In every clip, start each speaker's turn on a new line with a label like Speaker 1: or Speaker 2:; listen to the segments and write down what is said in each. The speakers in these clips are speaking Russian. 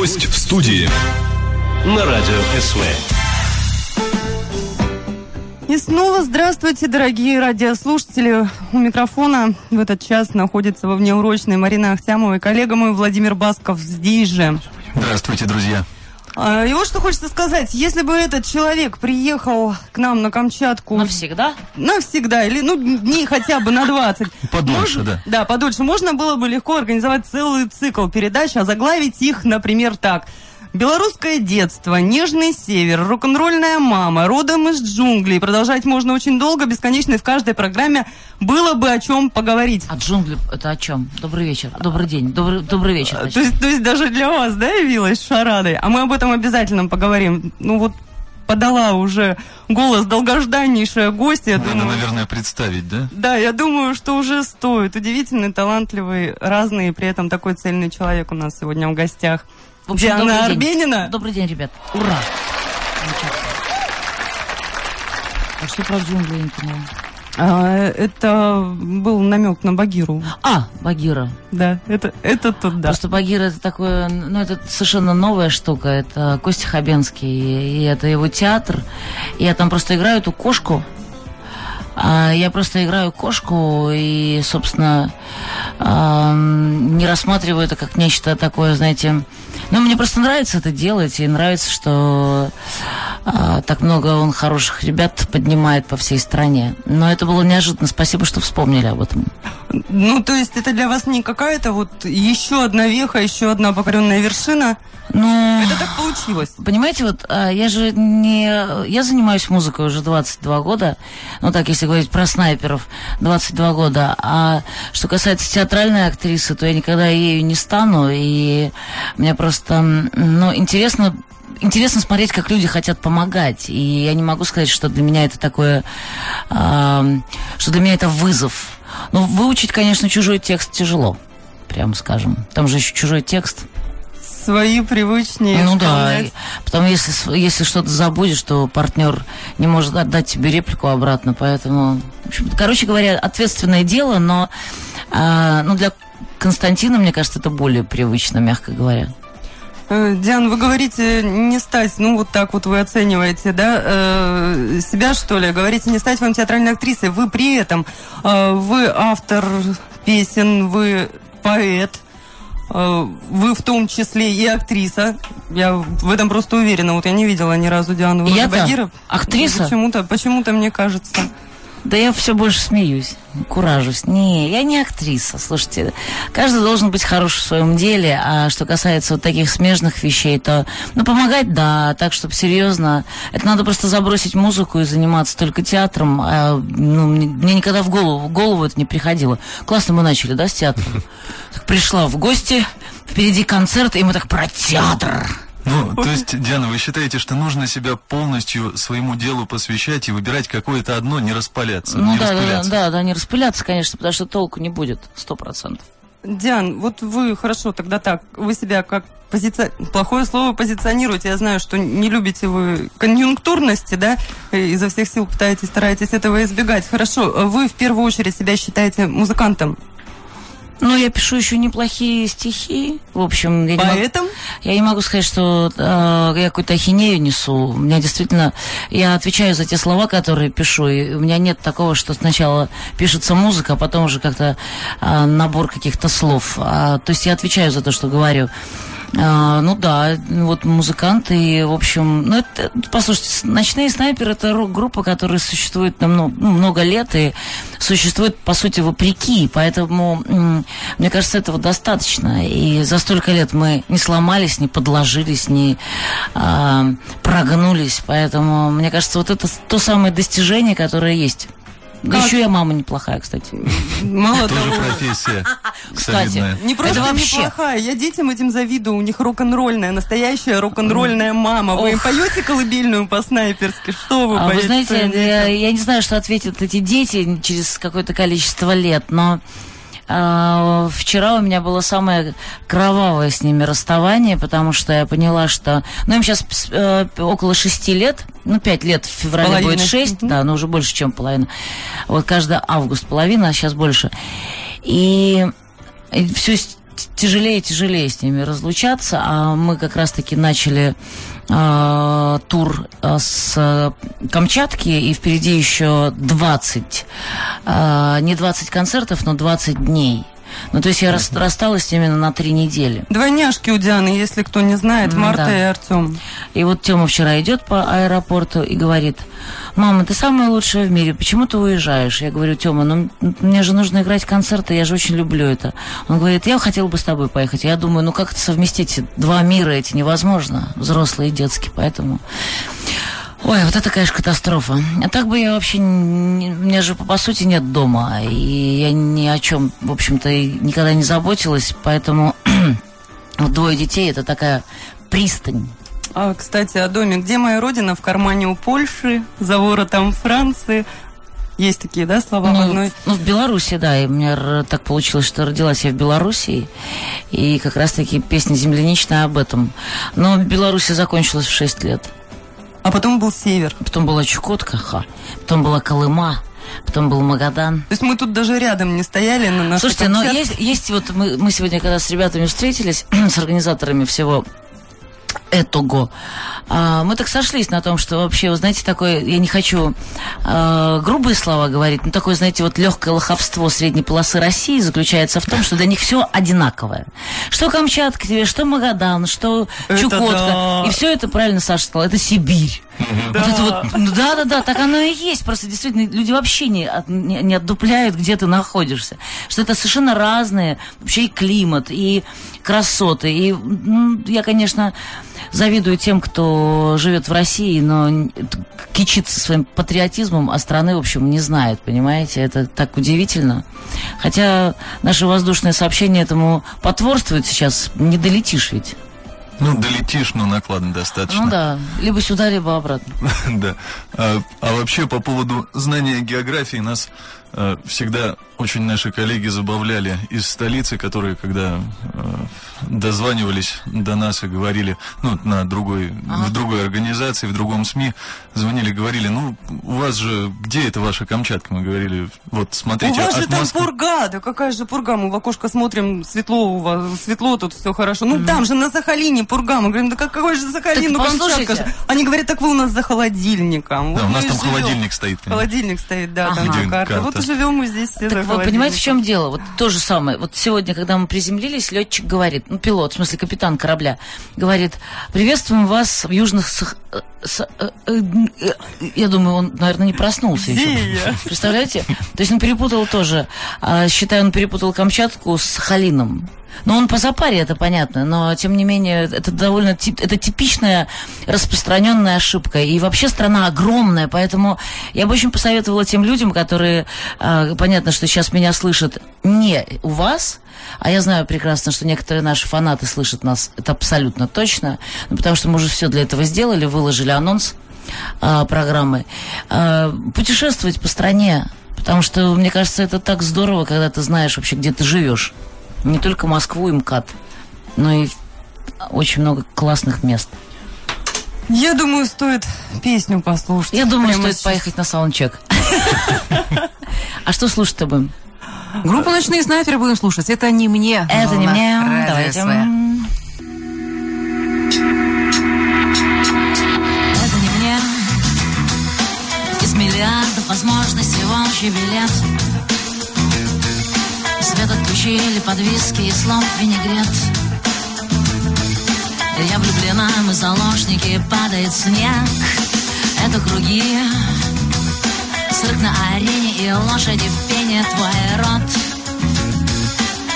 Speaker 1: Гость в студии. На радио СВ.
Speaker 2: И снова здравствуйте, дорогие радиослушатели. У микрофона в этот час находится во внеурочной Марина Ахтямова и коллега мой Владимир Басков здесь же.
Speaker 3: Здравствуйте, друзья.
Speaker 2: А, И вот что хочется сказать. Если бы этот человек приехал к нам на Камчатку...
Speaker 4: Навсегда?
Speaker 2: Навсегда, или ну дней хотя бы на 20.
Speaker 3: Подольше,
Speaker 2: Можно-
Speaker 3: да.
Speaker 2: Да, подольше. Можно было бы легко организовать целый цикл передач, а заглавить их, например, так. Белорусское детство, нежный север, рок-н-ролльная мама, родом из джунглей. Продолжать можно очень долго, бесконечно, и в каждой программе было бы о чем поговорить.
Speaker 4: А джунгли это о чем? Добрый вечер. Добрый день. Добрый, добрый вечер.
Speaker 2: А,
Speaker 4: точнее.
Speaker 2: То есть, то есть даже для вас, да, явилась шарадой? А мы об этом обязательно поговорим. Ну вот подала уже голос долгожданнейшая гостья.
Speaker 3: Надо,
Speaker 2: думаю,
Speaker 3: наверное, представить, да?
Speaker 2: Да, я думаю, что уже стоит. Удивительный, талантливый, разный, и при этом такой цельный человек у нас сегодня в гостях.
Speaker 4: В общем,
Speaker 2: Диана
Speaker 4: добрый день.
Speaker 2: Арбенина.
Speaker 4: Добрый день, ребят. Ура! А что про джунгли я не поняла?
Speaker 2: А, это был намек на Багиру.
Speaker 4: А, Багира.
Speaker 2: Да, это, это тут, да.
Speaker 4: Просто Багира это такое, ну это совершенно новая штука. Это Костя Хабенский, и это его театр. Я там просто играю эту кошку. А я просто играю кошку и, собственно, ам, не рассматриваю это как нечто такое, знаете... Ну, мне просто нравится это делать, и нравится, что а, так много он хороших ребят поднимает по всей стране. Но это было неожиданно. Спасибо, что вспомнили об этом.
Speaker 2: Ну, то есть это для вас не какая-то вот еще одна веха, еще одна покоренная вершина?
Speaker 4: Ну...
Speaker 2: Это так получилось.
Speaker 4: Понимаете, вот а, я же не... Я занимаюсь музыкой уже 22 года. Ну, так, если говорить про снайперов, 22 года. А что касается театральной актрисы, то я никогда ею не стану. И мне просто, м, ну, интересно Интересно смотреть, как люди хотят помогать. И я не могу сказать, что для меня это такое, а, что для меня это вызов. Ну, выучить, конечно, чужой текст тяжело, прямо скажем. Там же еще чужой текст.
Speaker 2: Свои привычнее
Speaker 4: Ну да,
Speaker 2: исполнять.
Speaker 4: и потом если, если что-то забудешь, то партнер не может отдать тебе реплику обратно, поэтому, короче говоря, ответственное дело, но а, ну, для Константина, мне кажется, это более привычно, мягко говоря.
Speaker 2: Э, Диан, вы говорите не стать, ну вот так вот вы оцениваете, да, э, себя что ли? Говорите не стать вам театральной актрисой. Вы при этом, э, вы автор песен, вы поэт, э, вы в том числе и актриса. Я в этом просто уверена. Вот я не видела ни разу Диану
Speaker 4: Я-то
Speaker 2: Багиров.
Speaker 4: актриса?
Speaker 2: Почему-то, почему-то мне кажется.
Speaker 4: Да я все больше смеюсь, куражусь. Не, я не актриса. Слушайте, каждый должен быть хорош в своем деле, а что касается вот таких смежных вещей, то, ну, помогать, да, так, чтобы серьезно. Это надо просто забросить музыку и заниматься только театром. А, ну, мне, мне никогда в голову, в голову это не приходило. Классно мы начали, да, с театра? Так пришла в гости, впереди концерт, и мы так про театр.
Speaker 3: Ну, то есть, Диана, вы считаете, что нужно себя полностью своему делу посвящать и выбирать какое-то одно, не распаляться,
Speaker 4: Ну
Speaker 3: не
Speaker 4: да, да, да,
Speaker 3: распыляться?
Speaker 4: да, да, не распыляться, конечно, потому что толку не будет, сто процентов.
Speaker 2: Диан, вот вы хорошо тогда так, вы себя как позиция... Плохое слово позиционируете. Я знаю, что не любите вы конъюнктурности, да, и изо всех сил пытаетесь, стараетесь этого избегать. Хорошо, вы в первую очередь себя считаете музыкантом,
Speaker 4: Ну, я пишу еще неплохие стихи. В общем, я не могу, я не могу сказать, что э, я какую-то ахинею несу. У меня действительно... Я отвечаю за те слова, которые пишу. И у меня нет такого, что сначала пишется музыка, а потом уже как-то э, набор каких-то слов. А, то есть я отвечаю за то, что говорю. А, ну да, вот музыканты, в общем, ну это, послушайте, «Ночные снайперы» — это рок-группа, которая существует на много, ну, много лет и существует, по сути, вопреки, поэтому, мне кажется, этого достаточно, и за столько лет мы не сломались, не подложились, не а, прогнулись, поэтому, мне кажется, вот это то самое достижение, которое есть. Да еще я мама неплохая, кстати.
Speaker 2: Мало
Speaker 3: Тоже
Speaker 2: того,
Speaker 3: профессия
Speaker 4: Кстати,
Speaker 3: солидная.
Speaker 2: не просто
Speaker 4: Это вообще-
Speaker 2: неплохая. Я детям этим завидую. У них рок-н-ролльная, настоящая рок-н-ролльная мама. Вы им поете колыбельную по-снайперски? Что вы
Speaker 4: А вы
Speaker 2: поете
Speaker 4: знаете, я, не знаю, что ответят эти дети через какое-то количество лет, но вчера у меня было самое кровавое с ними расставание, потому что я поняла, что... Ну, им сейчас э, около шести лет, ну, пять лет в феврале
Speaker 2: Половина.
Speaker 4: будет шесть, да, но уже больше, чем половина. Вот каждый август половина, а сейчас больше. И, все тяжелее и тяжелее с ними разлучаться, а мы как раз-таки начали э, тур э, с Камчатки, и впереди еще 20, э, не 20 концертов, но 20 дней. Ну, то есть я рас, рассталась именно на три недели.
Speaker 2: Двойняшки у Дианы, если кто не знает, Марта
Speaker 4: да.
Speaker 2: и Артем.
Speaker 4: И вот Тёма вчера идет по аэропорту и говорит, мама, ты самая лучшая в мире, почему ты уезжаешь? Я говорю, Тёма, ну мне же нужно играть концерты, я же очень люблю это. Он говорит, я хотел бы с тобой поехать. Я думаю, ну как это совместить? Два мира эти невозможно, взрослые и детские, поэтому... Ой, вот это, конечно, катастрофа. А так бы я вообще... Не, у меня же, по сути, нет дома. И я ни о чем, в общем-то, никогда не заботилась. Поэтому вот двое детей – это такая пристань.
Speaker 2: А, кстати, о доме. Где моя родина? В кармане у Польши, за воротом Франции. Есть такие, да, слова
Speaker 4: ну,
Speaker 2: в одной?
Speaker 4: Ну, в Беларуси, да. И у меня так получилось, что родилась я в Беларуси. И как раз-таки песня «Земляничная» об этом. Но в Беларуси закончилась в 6 лет.
Speaker 2: А потом был север.
Speaker 4: Потом была Чукотка, ха. Потом была Колыма. Потом был Магадан.
Speaker 2: То есть мы тут даже рядом не стояли на нашей
Speaker 4: Слушайте, но есть, есть вот мы, мы сегодня, когда с ребятами встретились, с организаторами всего этого. А, мы так сошлись на том, что вообще, вы знаете, такое, я не хочу а, грубые слова говорить, но такое, знаете, вот легкое лоховство средней полосы России заключается в том, что для них все одинаковое. Что Камчатка тебе, что Магадан, что
Speaker 2: Это
Speaker 4: Чукотка.
Speaker 2: да.
Speaker 4: И все это, правильно Саша сказала, это Сибирь. Вот это вот, ну да, да, да, так оно и есть. Просто действительно люди вообще не, от- не, не отдупляют, где ты находишься. Что это совершенно разные вообще и климат, и красоты. И м, я, конечно, завидую тем, кто живет в России, но кичится своим патриотизмом, а страны, в общем, не знает, понимаете? Это так удивительно. Хотя наши воздушные сообщения этому потворствуют сейчас, не долетишь ведь.
Speaker 3: Ну, долетишь, но накладно достаточно.
Speaker 4: Ну да, либо сюда, либо обратно.
Speaker 3: Да. А, а вообще по поводу знания географии нас э, всегда очень наши коллеги забавляли из столицы, которые когда э, дозванивались до нас и говорили, ну, на другой, в другой организации, в другом СМИ, звонили, говорили, ну, у вас же, где это ваша Камчатка? Мы говорили, вот
Speaker 2: У
Speaker 3: смотрите,
Speaker 2: вас же
Speaker 3: от
Speaker 2: там
Speaker 3: Москвы...
Speaker 2: пурга, да какая же пурга? Мы в окошко смотрим, светло у вас, светло тут, все хорошо. Ну там же на Сахалине пурга. Мы говорим, да как- какой же Сахалин,
Speaker 4: Так
Speaker 2: ну Камчатка же. Они говорят, так вы у нас за холодильником.
Speaker 3: Да,
Speaker 2: Вот
Speaker 3: у нас там
Speaker 2: живем.
Speaker 3: холодильник стоит. понимаете?
Speaker 2: Холодильник стоит, да, там
Speaker 4: Ага.
Speaker 2: же карта.
Speaker 3: Карта.
Speaker 2: Вот и живем мы здесь все за
Speaker 4: Так вы понимаете, в чем дело? Вот то же самое. Вот сегодня, когда мы приземлились, летчик говорит, ну, пилот, в смысле капитан корабля, говорит, приветствуем вас в южных... Сах- э, с- э, э, э». Я думаю, он, наверное, не проснулся еще.
Speaker 2: я?
Speaker 4: Представляете? То есть он перепутал тоже. а, Считаю, он перепутал Камчатку с Сахалином. Но он по запаре, это понятно, но тем не менее это довольно тип- это типичная распространенная ошибка. И вообще страна огромная, поэтому я бы очень посоветовала тем людям, которые, а, понятно, что сейчас меня слышат не у вас, а я знаю прекрасно, что некоторые наши фанаты слышат нас, это абсолютно точно, ну, потому что мы уже все для этого сделали, выложили анонс а, программы. А, путешествовать по стране, потому что, мне кажется, это так здорово, когда ты знаешь вообще, где ты живешь. Не только Москву и МКАД, но и очень много классных мест.
Speaker 2: Я думаю, стоит песню послушать.
Speaker 4: Я думаю,
Speaker 2: Прямо
Speaker 4: стоит
Speaker 2: сейчас.
Speaker 4: поехать на саундчек. А что слушать-то будем?
Speaker 5: Группу «Ночные снайперы» будем слушать. Это не мне.
Speaker 4: Это не мне. Давайте. Это не мне. Из миллиардов возможностей волчий билет. Свет отключили под виски и слов винегрет. Я влюблена, мы заложники, падает снег. Это круги. Цирк на арене и лошади в пене твой рот.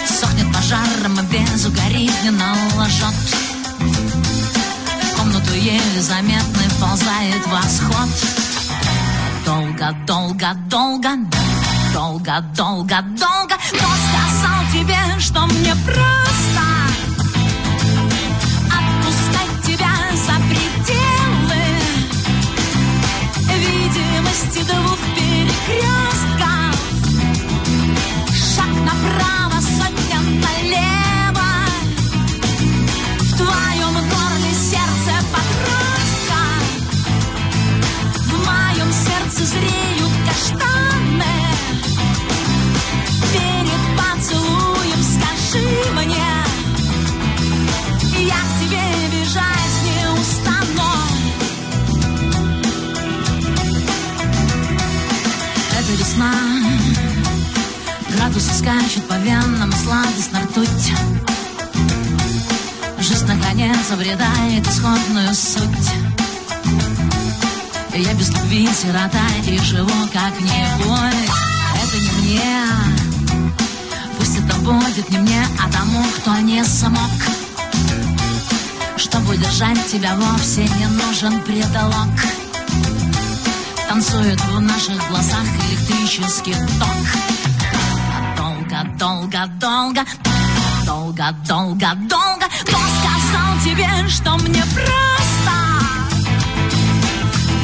Speaker 4: Сохнет пожаром, и безукоризненно лжет. В комнату еле заметно вползает восход. Долго, долго, долго, долго, долго, долго. Кто сказал тебе, что мне просто обретает исходную суть. Я без любви сирота и живу как-нибудь. Это не мне, пусть это будет не мне, а тому, кто не смог. Чтобы держать тебя вовсе не нужен предлог. Танцует в наших глазах электрический ток. Долго, долго, долго, долго, долго, долго. Кто сказал тебе, что мне просто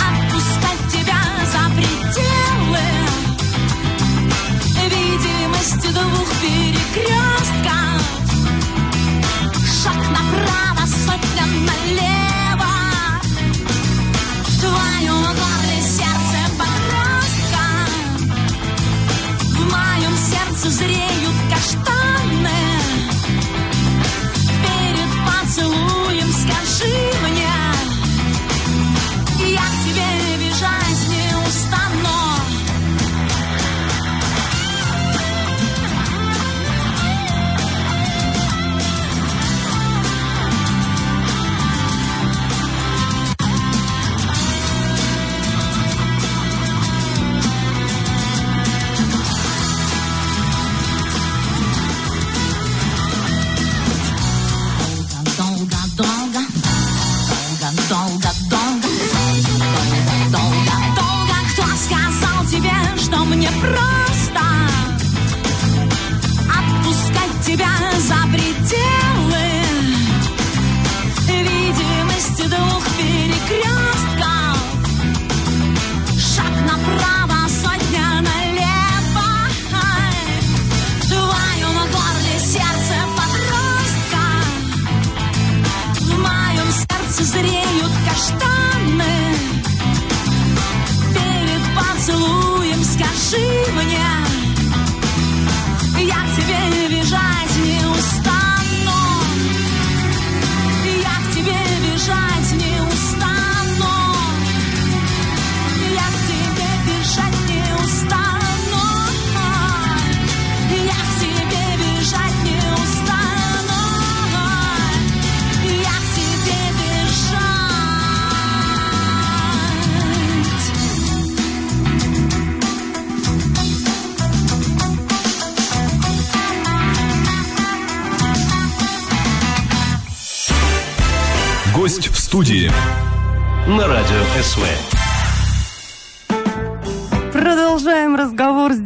Speaker 4: отпускать тебя за пределы видимости двух перекрестков? Шаг направо,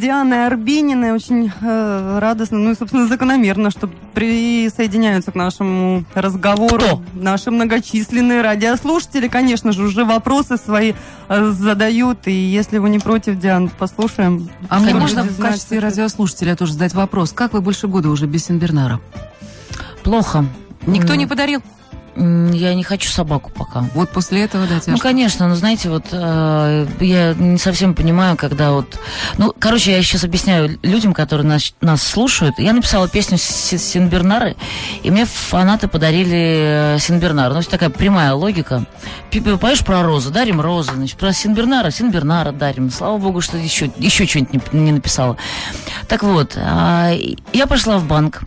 Speaker 2: Дианой Арбининой. Очень э, радостно, ну и, собственно, закономерно, что присоединяются к нашему разговору
Speaker 4: Кто?
Speaker 2: наши многочисленные радиослушатели. Конечно же, уже вопросы свои э, задают. И если вы не против, Диан, послушаем.
Speaker 5: А мне можно в качестве радиослушателя тоже задать вопрос. Как вы больше года уже без Сенбернара?
Speaker 4: Плохо.
Speaker 5: Никто
Speaker 4: М,
Speaker 5: не подарил?
Speaker 4: Я не хочу собаку пока.
Speaker 5: Вот после этого, да,
Speaker 4: Ну,
Speaker 5: тяжко.
Speaker 4: конечно, ну, знаете, вот э, я не совсем понимаю, когда вот... Ну, короче, я сейчас объясняю людям, которые нас, нас слушают. Я написала песню Синбернары, и мне фанаты подарили э, Синбернара. Ну, такая прямая логика. Поешь про розы, дарим розы. Значит, про Синбернара, Синбернара дарим. Слава богу, что еще, еще что-нибудь не, не написала. Так вот, а, я пошла в банк,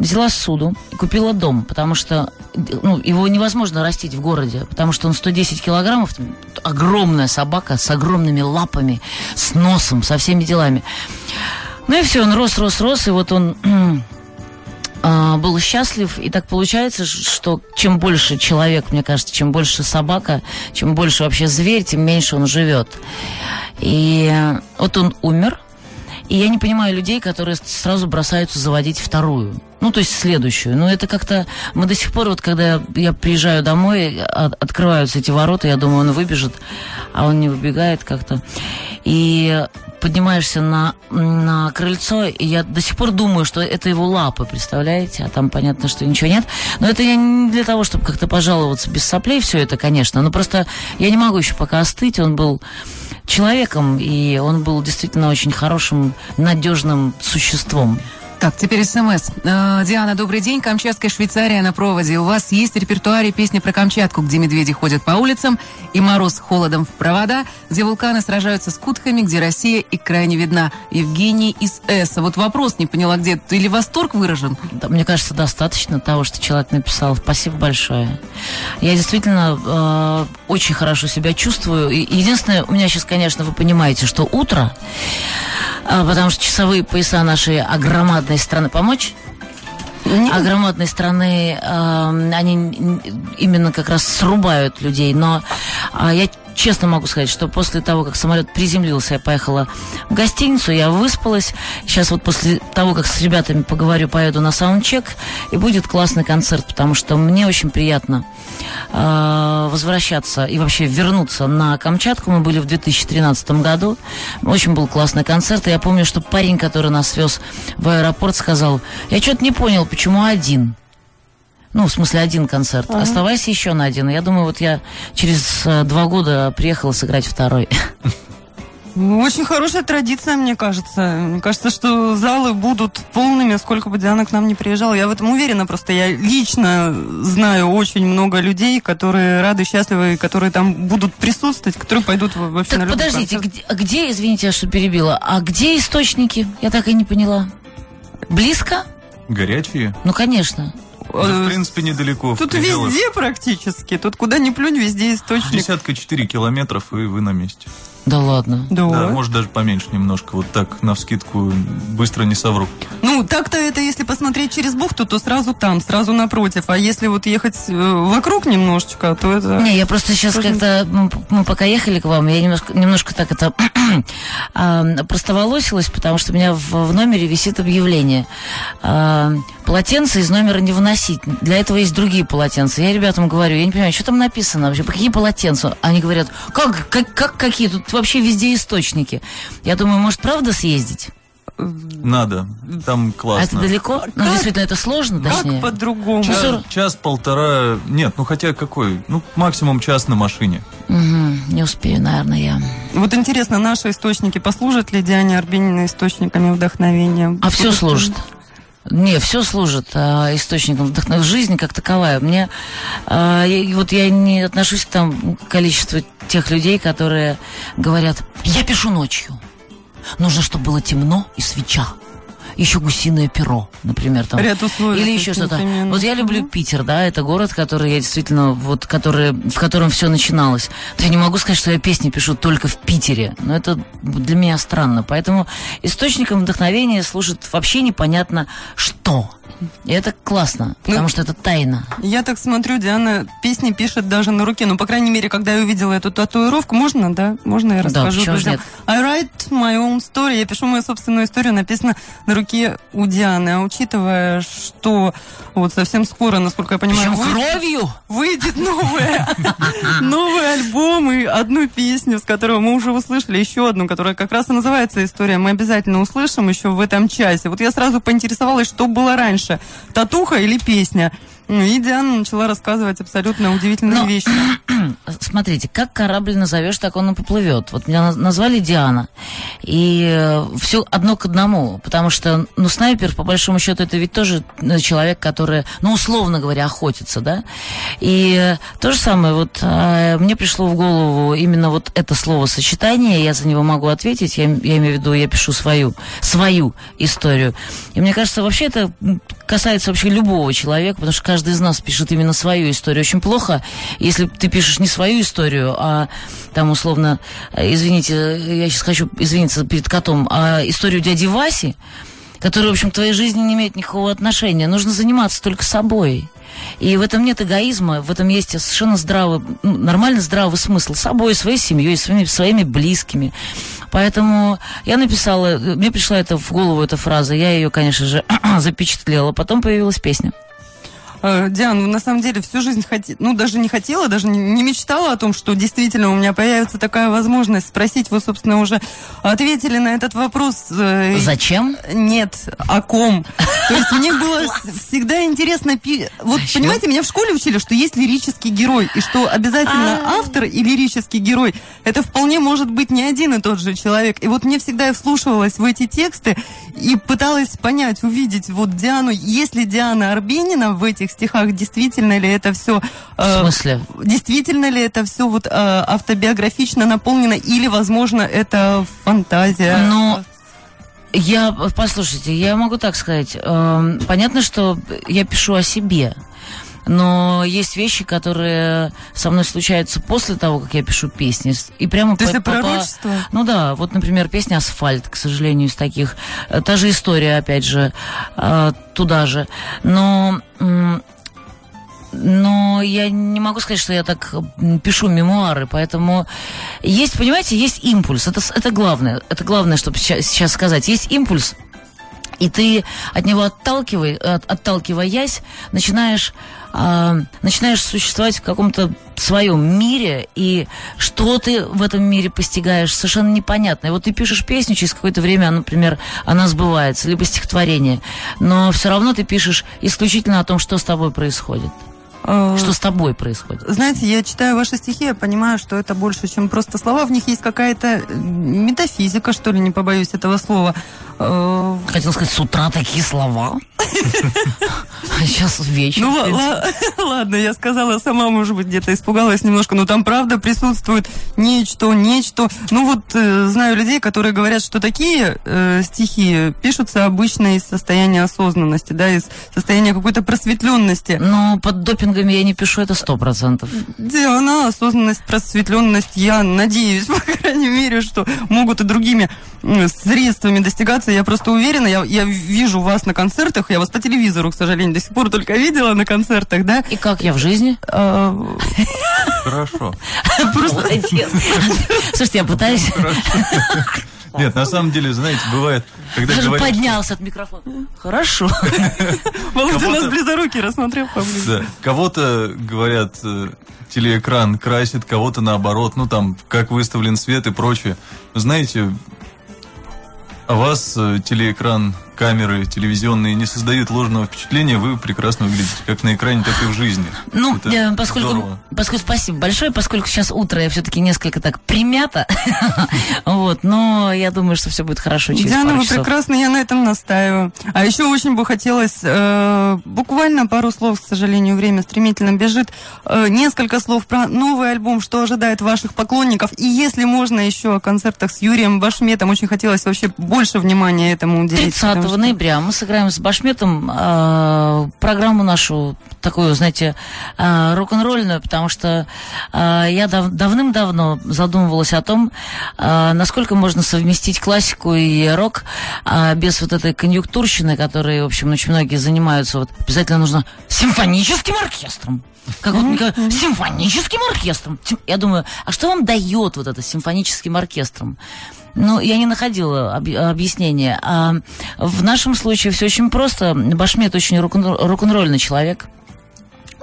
Speaker 4: взяла суду и купила дом, потому что ну, его невозможно растить в городе, потому что он 110 килограммов, огромная собака с огромными лапами, с носом, со всеми делами. Ну и все, он рос, рос, рос, и вот он а, был счастлив, и так получается, что чем больше человек, мне кажется, чем больше собака, чем больше вообще зверь, тем меньше он живет. И вот он умер, и я не понимаю людей, которые сразу бросаются заводить вторую. Ну, то есть следующую. Но это как-то... Мы до сих пор, вот когда я приезжаю домой, а- открываются эти ворота, я думаю, он выбежит, а он не выбегает как-то. И поднимаешься на, на крыльцо, и я до сих пор думаю, что это его лапы, представляете? А там понятно, что ничего нет. Но это я не для того, чтобы как-то пожаловаться без соплей, все это, конечно. Но просто я не могу еще пока остыть. Он был человеком, и он был действительно очень хорошим, надежным существом.
Speaker 5: Так, теперь СМС. Э, Диана, добрый день. Камчатская Швейцария на проводе. У вас есть в репертуаре песня про Камчатку, где медведи ходят по улицам и мороз холодом в провода, где вулканы сражаются с кутками, где Россия и крайне видна. Евгений из С. Вот вопрос не поняла, где или восторг выражен?
Speaker 4: Да, мне кажется, достаточно того, что человек написал. Спасибо большое. Я действительно э, очень хорошо себя чувствую. Единственное, у меня сейчас, конечно, вы понимаете, что утро, потому что часовые пояса нашей огромадной страны помочь. А громадной страны э, они именно как раз срубают людей. Но а, я честно могу сказать, что после того, как самолет приземлился, я поехала в гостиницу, я выспалась. Сейчас вот после того, как с ребятами поговорю, поеду на саундчек, и будет классный концерт, потому что мне очень приятно э, возвращаться и вообще вернуться на Камчатку. Мы были в 2013 году. Очень был классный концерт. И я помню, что парень, который нас вез в аэропорт, сказал, я что-то не понял, почему один. Ну, в смысле, один концерт. Оставайся еще на один. Я думаю, вот я через э, два года приехала сыграть второй.
Speaker 2: Ну, Очень хорошая традиция, мне кажется. Мне кажется, что залы будут полными, сколько бы Диана к нам не приезжала. Я в этом уверена. Просто я лично знаю очень много людей, которые рады, счастливы, которые там будут присутствовать, которые пойдут в- вообще на
Speaker 4: Так,
Speaker 2: любой
Speaker 4: подождите, где, а где, извините, я что перебила, а где источники? Я так и не поняла. Близко?
Speaker 3: Горячие?
Speaker 4: Ну, конечно.
Speaker 3: Да, в принципе, недалеко.
Speaker 2: Тут
Speaker 3: пределах
Speaker 2: везде практически. Тут куда ни плюнь, везде источник.
Speaker 3: Десятка четыре километров, и вы на месте.
Speaker 4: Да ладно.
Speaker 2: Да.
Speaker 3: Да, может даже поменьше немножко. Вот так, на вскидку, быстро не совру.
Speaker 2: Ну, так-то это, если посмотреть через бухту, то сразу там, сразу напротив. А если вот ехать э, вокруг немножечко, то это...
Speaker 4: Не, я просто сейчас
Speaker 2: Тоже-
Speaker 4: как-то, мы, пока ехали к вам, я немножко, немножко так это а, простоволосилась, потому что у меня в, в номере висит объявление. А, полотенце из номера не выносить. Для этого есть другие полотенца. Я ребятам говорю, я не понимаю, что там написано вообще, какие полотенца? Они говорят, как, как, как какие? Тут вообще везде источники. Я думаю, может, правда съездить?
Speaker 3: Надо. Там
Speaker 4: А это
Speaker 3: классно.
Speaker 4: далеко? Ну, действительно, это сложно,
Speaker 2: Как
Speaker 4: точнее.
Speaker 2: по-другому?
Speaker 3: Час-
Speaker 4: Часов-
Speaker 3: Час-полтора... Нет, ну хотя какой? Ну, максимум час на машине.
Speaker 4: Мгм, не успею, наверное, я.
Speaker 2: Вот интересно, наши источники послужат ли Диане Арбениной источниками вдохновения?
Speaker 4: А все служит. Не, все служит а, источником вдохновения. Жизнь как таковая. Мне а, я- вот я не отношусь к там к количеству тех людей, которые говорят: я пишу ночью. Нужно, чтобы было темно и свеча. Еще гусиное перо, например, там.
Speaker 2: Ряд условий
Speaker 4: Или еще что-то. Вот я люблю Питер, да, это город, который я действительно, вот, который, в котором все начиналось. То я не могу сказать, что я песни пишу только в Питере, но это для меня странно. Поэтому источником вдохновения служит вообще непонятно что. И это классно, потому что это тайна.
Speaker 2: Я так смотрю, Диана песни пишет даже на руке. Ну, по крайней мере, когда я увидела эту татуировку, можно, да? Можно я
Speaker 4: Да,
Speaker 2: расскажу
Speaker 4: же
Speaker 2: друзьям? I write my own story. Я пишу мою собственную историю, написано на руке у Дианы. А учитывая, что вот совсем скоро, насколько я понимаю,
Speaker 4: Причем кровью.
Speaker 2: выйдет новая, новый альбом и одну песню, с которой мы уже услышали, еще одну, которая как раз и называется «История». Мы обязательно услышим еще в этом часе. Вот я сразу поинтересовалась, что было раньше, татуха или песня. Ну, И Диана начала рассказывать абсолютно удивительные
Speaker 4: Но-
Speaker 2: вещи.
Speaker 4: Смотрите, как корабль назовешь, так он и поплывет. Вот меня наз- назвали Диана. И все одно к одному. Потому что, ну, снайпер, по большому счету, это ведь тоже э, человек, который, ну, условно говоря, охотится, да? И э, то же самое, вот э, мне пришло в голову именно вот это словосочетание, я за него могу ответить, я, я имею в виду, я пишу свою, свою историю. И мне кажется, вообще это касается вообще любого человека, потому что каждый из нас пишет именно свою историю. Очень плохо, если ты пишешь не свою историю, а там условно, извините, я сейчас хочу извиниться перед котом, а историю дяди Васи, который, в общем, к твоей жизни не имеет никакого отношения. Нужно заниматься только собой. И в этом нет эгоизма, в этом есть совершенно здравый, ну, нормально здравый смысл. Собой, своей семьей, своими, своими близкими. Поэтому я написала, мне пришла это в голову эта фраза, я ее, конечно же, запечатлела. Потом появилась песня.
Speaker 2: Э, Диана, на самом деле всю жизнь хотела, ну, даже не хотела, даже не, мечтала о том, что действительно у меня появится такая возможность спросить. Вы, собственно, уже ответили на этот вопрос. э,
Speaker 4: Зачем?
Speaker 2: Нет, о ком. То есть мне было всегда интересно... Вот, понимаете, меня в школе учили, что есть лирический герой, и что обязательно автор и лирический герой, это вполне может быть не один и тот же человек. И вот мне всегда я вслушивалась в эти тексты и пыталась понять, увидеть вот Диану, есть ли Диана Арбенина в этих стихах, действительно ли это все...
Speaker 4: В смысле?
Speaker 2: Действительно ли это все вот э, автобиографично наполнено, или, возможно, это фантазия?
Speaker 4: Ну, я, послушайте, я могу так сказать. Эм, Понятно, что я пишу о себе. Но есть вещи, которые со мной случаются после того, как я пишу песни. И прямо
Speaker 2: То
Speaker 4: по-
Speaker 2: это
Speaker 4: по-
Speaker 2: пророчество?
Speaker 4: Ну да, вот, например, песня «Асфальт», к сожалению, из таких. Э, Та же история, опять же, э, туда же. Но... но я не могу сказать, что я так пишу мемуары, поэтому есть, понимаете, есть импульс. Это, это главное. Это главное, чтобы сейчас, сейчас сказать. Есть импульс, и ты от него отталкивай, от- отталкиваясь, начинаешь, а, начинаешь существовать в каком-то своем мире, и что ты в этом мире постигаешь, совершенно непонятно. И вот ты пишешь песню, через какое-то время, например, она сбывается, либо стихотворение, но все равно ты пишешь исключительно о том, что с тобой происходит.
Speaker 2: Э,
Speaker 4: Что с тобой происходит.
Speaker 2: Знаете, я читаю ваши стихи, я понимаю, что это больше, чем просто слова. В них есть какая-то метафизика, что ли, не побоюсь этого слова. Э,
Speaker 4: Хотел сказать, с утра такие слова. А сейчас вечер.
Speaker 2: Ну, ладно, я сказала сама, может быть, где-то испугалась немножко, но там правда присутствует нечто, нечто. Ну вот э, знаю людей, которые говорят, что такие стихи пишутся обычно из состояния осознанности, да, из состояния какой-то просветленности.
Speaker 4: Но под допингами я не пишу, это сто процентов.
Speaker 2: Диана, осознанность, просветленность, я надеюсь, по крайней мере, что могут и другими средствами достигаться. Я просто уверена, я, я вижу вас на концертах, я вас по телевизору, к сожалению, до сих пор только видела на концертах, да.
Speaker 4: И как я в жизни?
Speaker 2: А,
Speaker 3: Хорошо.
Speaker 4: Молодец. Слушайте, я пытаюсь...
Speaker 3: Нет, на самом деле, знаете, бывает, когда
Speaker 4: Даже
Speaker 3: говорят,
Speaker 4: поднялся от микрофона. Хорошо.
Speaker 2: Володя нас близоруки рассмотрел поближе.
Speaker 3: Да. Кого-то, говорят, э, телеэкран красит, кого-то наоборот, ну там, как выставлен свет и прочее. Знаете, о вас э, телеэкран, камеры телевизионные не создают ложного впечатления, вы прекрасно выглядите как на экране, так и в жизни.
Speaker 4: Ну,
Speaker 3: Это
Speaker 4: э, поскольку,
Speaker 3: здорово.
Speaker 4: поскольку спасибо большое, поскольку сейчас утро, я все-таки несколько так примята, вот, но я думаю, что все будет хорошо через
Speaker 2: Диана,
Speaker 4: пару
Speaker 2: вы
Speaker 4: часов.
Speaker 2: прекрасно, я на этом настаиваю. А еще очень бы хотелось, э, буквально пару слов, к сожалению, время стремительно бежит, э, несколько слов про новый альбом, что ожидает ваших поклонников. И если можно еще о концертах с Юрием Башметом, очень хотелось вообще больше внимания этому уделить.
Speaker 4: 30
Speaker 2: потому что-
Speaker 4: ноября мы сыграем с Башметом э, программу нашу такую, знаете, э, рок-н-ролльную, потому что э, я дав- давным-давно задумывалась о том, э, насколько можно совместить классику и рок э, без вот этой конъюнктурщины, которой, в общем, очень многие занимаются. Вот обязательно нужно симфоническим оркестром. Как вот мне говорят, симфоническим оркестром. Я думаю, а что вам дает вот это симфоническим оркестром? Ну, я не находила объ- объяснения. А в нашем случае все очень просто. Башмет очень рок-н- рок-н-ролльный человек.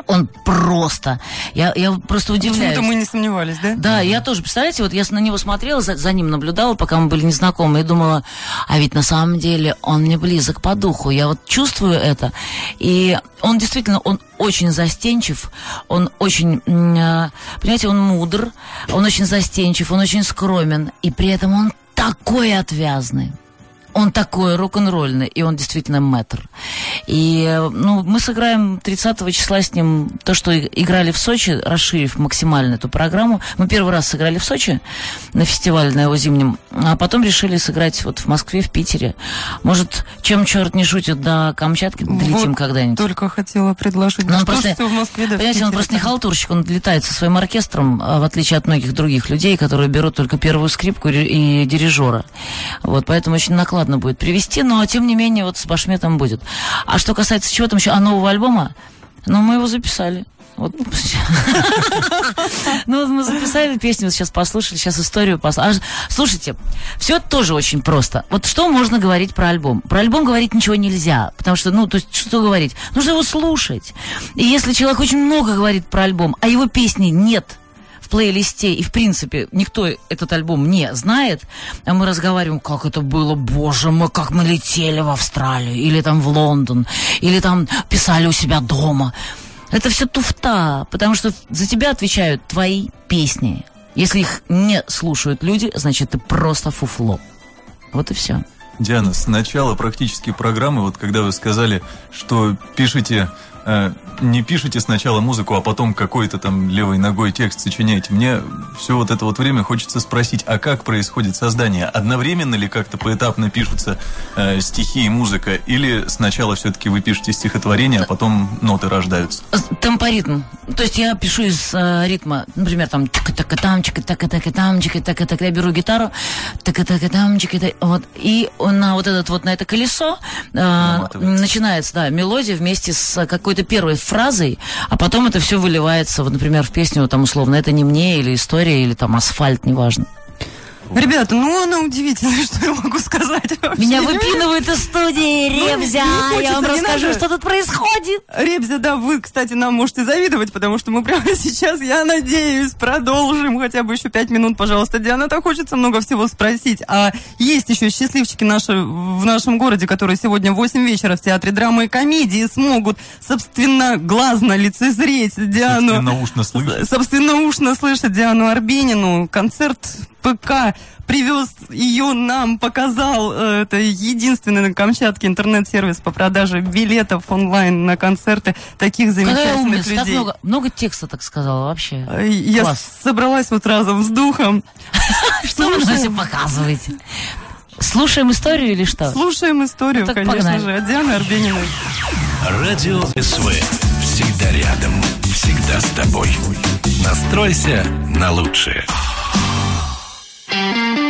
Speaker 4: Он просто. Я, я просто удивляюсь.
Speaker 2: Почему-то мы не сомневались, да?
Speaker 4: Да, я тоже, представляете, вот я на него смотрела, за, за ним наблюдала, пока мы были незнакомы, и думала, а ведь на самом деле он мне близок по духу, я вот чувствую это. И он действительно, он очень застенчив, он очень, а, понимаете, он мудр, он очень застенчив, он очень скромен, и при этом он такой отвязный. Он такой рок-н-ролльный, и он действительно мэтр. И ну, мы сыграем 30 числа с ним то, что играли в Сочи, расширив максимально эту программу. Мы первый раз сыграли в Сочи на фестивале на его зимнем, а потом решили сыграть вот в Москве, в Питере. Может, чем черт не шутит, до Камчатки долетим
Speaker 2: Вот
Speaker 4: когда-нибудь.
Speaker 2: Только хотела предложить.
Speaker 4: Но он просто-
Speaker 2: в Москве, да в
Speaker 4: Понимаете, он
Speaker 2: Питере
Speaker 4: просто не халтурщик, он летает со своим оркестром, а, в отличие от многих других людей, которые берут только первую скрипку и и дирижера. Вот, поэтому очень накладно будет привести, но тем не менее вот с Башметом будет. А что касается чего там еще, а нового альбома, ну, мы его записали. Вот. Ну, вот мы записали песню, вот сейчас послушали, сейчас историю послушали. Слушайте, все тоже очень просто. Вот что можно говорить про альбом? Про альбом говорить ничего нельзя, потому что, ну, то есть, что говорить? Нужно его слушать. И если человек очень много говорит про альбом, а его песни нет, в плейлисте, и в принципе никто этот альбом не знает, а мы разговариваем, как это было, боже мой, как мы летели в Австралию, или там в Лондон, или там писали у себя дома. Это все туфта, потому что за тебя отвечают твои песни. Если их не слушают люди, значит, ты просто фуфло. Вот и все.
Speaker 3: Диана, с начала практически программы, вот когда вы сказали, что пишете Э, не пишете сначала музыку, а потом какой-то там левой ногой текст сочиняете. Мне все вот это вот время хочется спросить, а как происходит создание? Одновременно ли как-то поэтапно пишутся э, стихи и музыка? Или сначала все-таки вы пишете стихотворение, а потом ноты рождаются?
Speaker 4: Темпоритм. То есть я пишу из э, ритма, например, там чика така там чика така така там чика така така я беру гитару, така така там чика вот и на вот этот вот на это колесо э, начинается, да, мелодия вместе с какой-то какой-то первой фразой, а потом это все выливается, вот, например, в песню, там, условно, это не мне, или история, или там асфальт, неважно.
Speaker 2: Ребята, ну она удивительная, что я могу сказать
Speaker 4: вообще. Меня выпинывают из студии, ну, Ребзя, ну, я вам расскажу, что тут происходит.
Speaker 2: Ребзя, да, вы, кстати, нам можете завидовать, потому что мы прямо сейчас, я надеюсь, продолжим хотя бы еще пять минут, пожалуйста. Диана, так хочется много всего спросить. А есть еще счастливчики наши в нашем городе, которые сегодня в 8 вечера в Театре драмы и комедии смогут собственно глазно лицезреть Диану.
Speaker 3: Собственно ушно слышать.
Speaker 2: Собственно ушно слышать Диану Арбенину. Концерт ПК привез ее нам, показал. Э, это единственный на Камчатке интернет-сервис по продаже билетов онлайн на концерты таких замечательных Какая людей.
Speaker 4: много, много текста, так сказала, вообще.
Speaker 2: Э, я Класс. собралась вот разом с духом.
Speaker 4: Что вы нам показываете? Слушаем историю или что?
Speaker 2: Слушаем историю, ну, конечно погнали. же, от Дианы Арбениной.
Speaker 1: Радио СВ. Всегда рядом. Всегда с тобой. Настройся на лучшее.
Speaker 6: Música